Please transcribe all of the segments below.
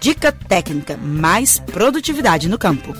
Dica técnica, mais produtividade no campo.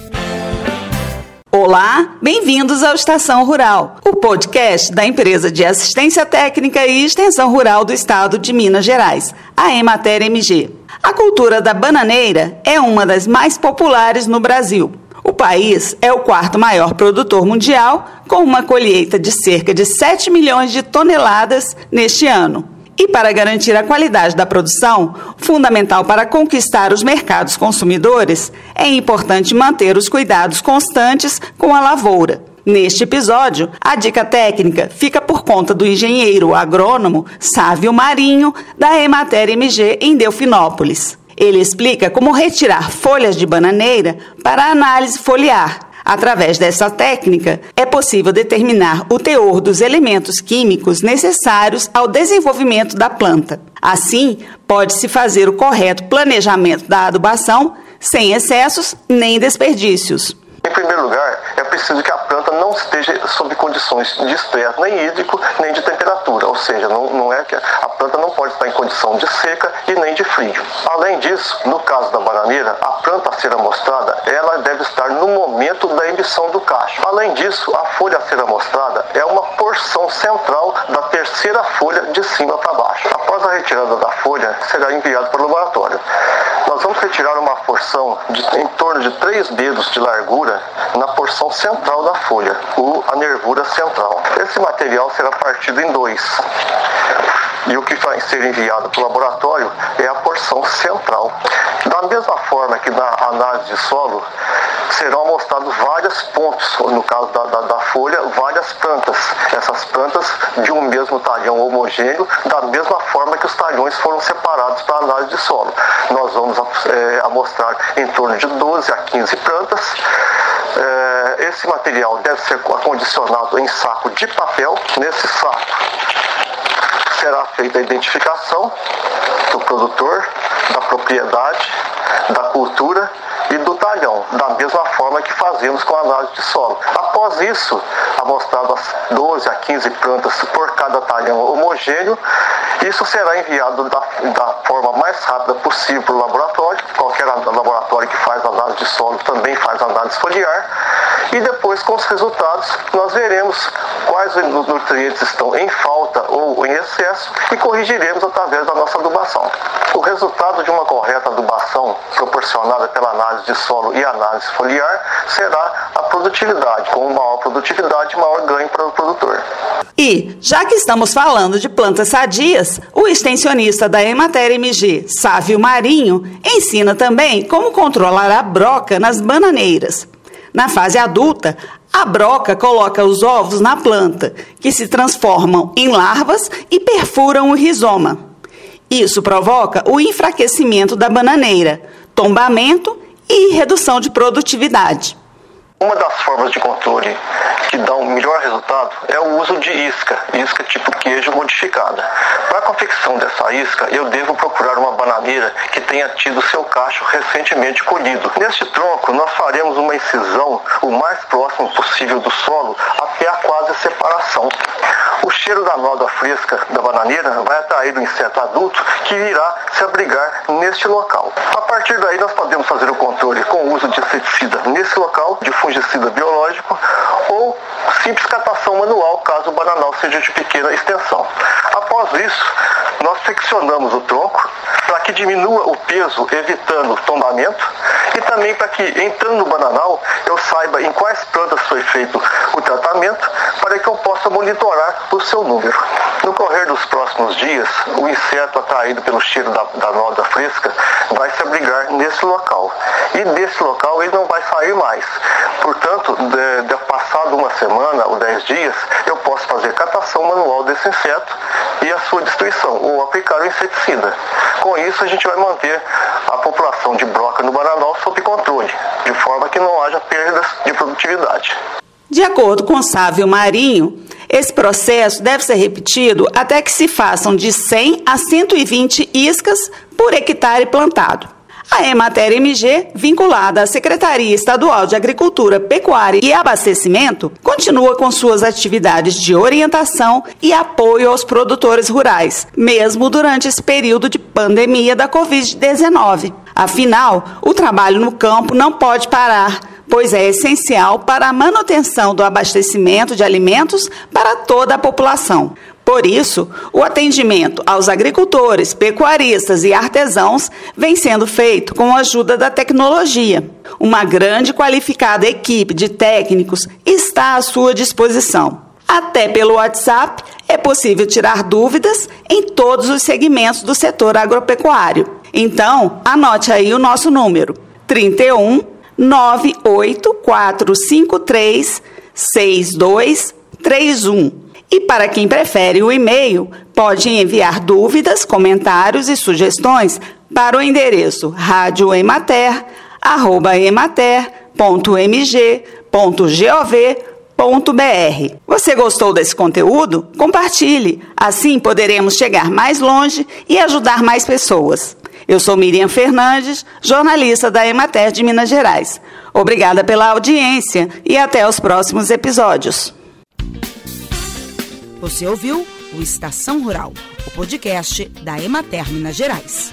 Olá, bem-vindos ao Estação Rural, o podcast da empresa de assistência técnica e extensão rural do estado de Minas Gerais, a Emater MG. A cultura da bananeira é uma das mais populares no Brasil. O país é o quarto maior produtor mundial, com uma colheita de cerca de 7 milhões de toneladas neste ano. E para garantir a qualidade da produção, fundamental para conquistar os mercados consumidores, é importante manter os cuidados constantes com a lavoura. Neste episódio, a dica técnica fica por conta do engenheiro agrônomo Sávio Marinho, da Emater MG em Delfinópolis. Ele explica como retirar folhas de bananeira para análise foliar Através dessa técnica, é possível determinar o teor dos elementos químicos necessários ao desenvolvimento da planta. Assim, pode-se fazer o correto planejamento da adubação sem excessos nem desperdícios. Em primeiro lugar, é preciso que a planta não esteja sob condições de estresse, nem hídrico, nem de temperatura. Ou seja, não, não é que a planta não pode estar em condição de seca e nem de frio. Além disso, no caso da bananeira, a planta a ser amostrada, ela deve estar no momento da emissão do cacho. Além disso, a folha a ser amostrada é uma porção central da terceira folha de cima para baixo. Após a retirada da folha, será enviado para o laboratório. Nós vamos retirar uma porção de em torno de 3 dedos de largura na porção central da folha, o, a nervura central. Esse material será partido em dois. E o que vai ser enviado para o laboratório é a porção central. Da mesma forma que na análise de solo, serão amostrados vários pontos, no caso da, da, da, folha, várias plantas. Essas plantas de um mesmo talhão homogêneo, da mesma forma que os talhões foram separados para análise de solo. Nós vamos é, amostrar em torno de 12 a 15 plantas. É, esse material deve ser acondicionado em saco de papel. Nesse saco será feita a identificação do produtor, da propriedade, da cultura e do talhão, da mesma fazemos com a análise de solo. Após isso, amostradas 12 a 15 plantas por cada talhão homogêneo, isso será enviado da, da forma mais rápida possível para o laboratório. Laboratório que faz análise de solo também faz análise foliar. E depois, com os resultados, nós veremos quais nutrientes estão em falta ou em excesso e corrigiremos através da nossa adubação. O resultado de uma correta adubação proporcionada pela análise de solo e análise foliar será a produtividade. Com maior produtividade, maior ganho para o produtor. E, já que estamos falando de plantas sadias, o extensionista da Emater MG, Sávio Marinho, ensina também como controlar a broca nas bananeiras. Na fase adulta, a broca coloca os ovos na planta, que se transformam em larvas e perfuram o rizoma. Isso provoca o enfraquecimento da bananeira, tombamento e redução de produtividade. Uma das formas de controle que dá um melhor resultado é o uso de isca, isca tipo queijo modificada. Para a confecção dessa isca, eu devo procurar uma bananeira que tenha tido seu cacho recentemente colhido. Neste tronco, nós faremos uma incisão o mais próximo possível do solo até a quase separação. O cheiro da nódoa fresca da bananeira vai atrair o inseto adulto que irá se abrigar neste local. A partir daí, nós podemos fazer o controle com o uso de inseticida nesse local, de fungicida biológico ou simples catação manual, caso o bananal seja de pequena extensão. Após isso, nós seccionamos o tronco para que diminua o peso, evitando tombamento, e também para que, entrando no bananal, eu saiba em quais plantas foi feito o tratamento, para que eu possa monitorar o seu número. No correr dos próximos dias, o inseto atraído pelo cheiro da, da noda fresca vai se abrigar nesse local. E desse local ele não vai sair mais. Portanto, de, de passado uma semana ou dez dias, eu posso fazer catação manual desse inseto e a sua destruição, ou aplicar o inseticida. Com isso, a gente vai manter a população de broca no Bananal sob controle, de forma que não haja perdas de produtividade. De acordo com Sávio Marinho, esse processo deve ser repetido até que se façam de 100 a 120 iscas por hectare plantado. A Emater MG, vinculada à Secretaria Estadual de Agricultura, Pecuária e Abastecimento, continua com suas atividades de orientação e apoio aos produtores rurais, mesmo durante esse período de pandemia da Covid-19. Afinal, o trabalho no campo não pode parar pois é essencial para a manutenção do abastecimento de alimentos para toda a população. Por isso, o atendimento aos agricultores, pecuaristas e artesãos vem sendo feito com a ajuda da tecnologia. Uma grande qualificada equipe de técnicos está à sua disposição. Até pelo WhatsApp é possível tirar dúvidas em todos os segmentos do setor agropecuário. Então, anote aí o nosso número: 31 98453 6231 e para quem prefere o e-mail, pode enviar dúvidas, comentários e sugestões para o endereço radioemater.emater.mg.gov.br. Você gostou desse conteúdo? Compartilhe, assim poderemos chegar mais longe e ajudar mais pessoas. Eu sou Miriam Fernandes, jornalista da Emater de Minas Gerais. Obrigada pela audiência e até os próximos episódios. Você ouviu o Estação Rural, o podcast da Emater Minas Gerais.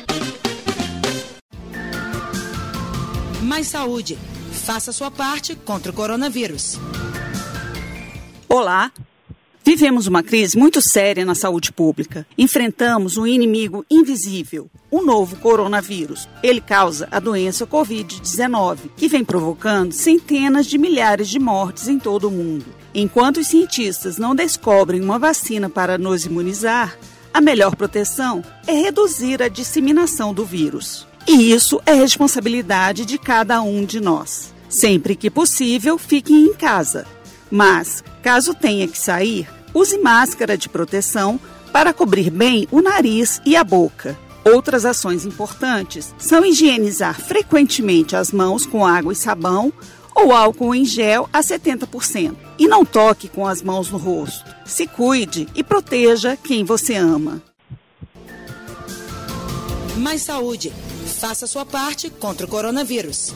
Mais saúde. Faça sua parte contra o coronavírus. Olá, Vivemos uma crise muito séria na saúde pública. Enfrentamos um inimigo invisível, o novo coronavírus. Ele causa a doença Covid-19, que vem provocando centenas de milhares de mortes em todo o mundo. Enquanto os cientistas não descobrem uma vacina para nos imunizar, a melhor proteção é reduzir a disseminação do vírus. E isso é responsabilidade de cada um de nós. Sempre que possível, fiquem em casa. Mas, caso tenha que sair, use máscara de proteção para cobrir bem o nariz e a boca. Outras ações importantes são higienizar frequentemente as mãos com água e sabão ou álcool em gel a 70%. E não toque com as mãos no rosto. Se cuide e proteja quem você ama. Mais saúde. Faça sua parte contra o coronavírus.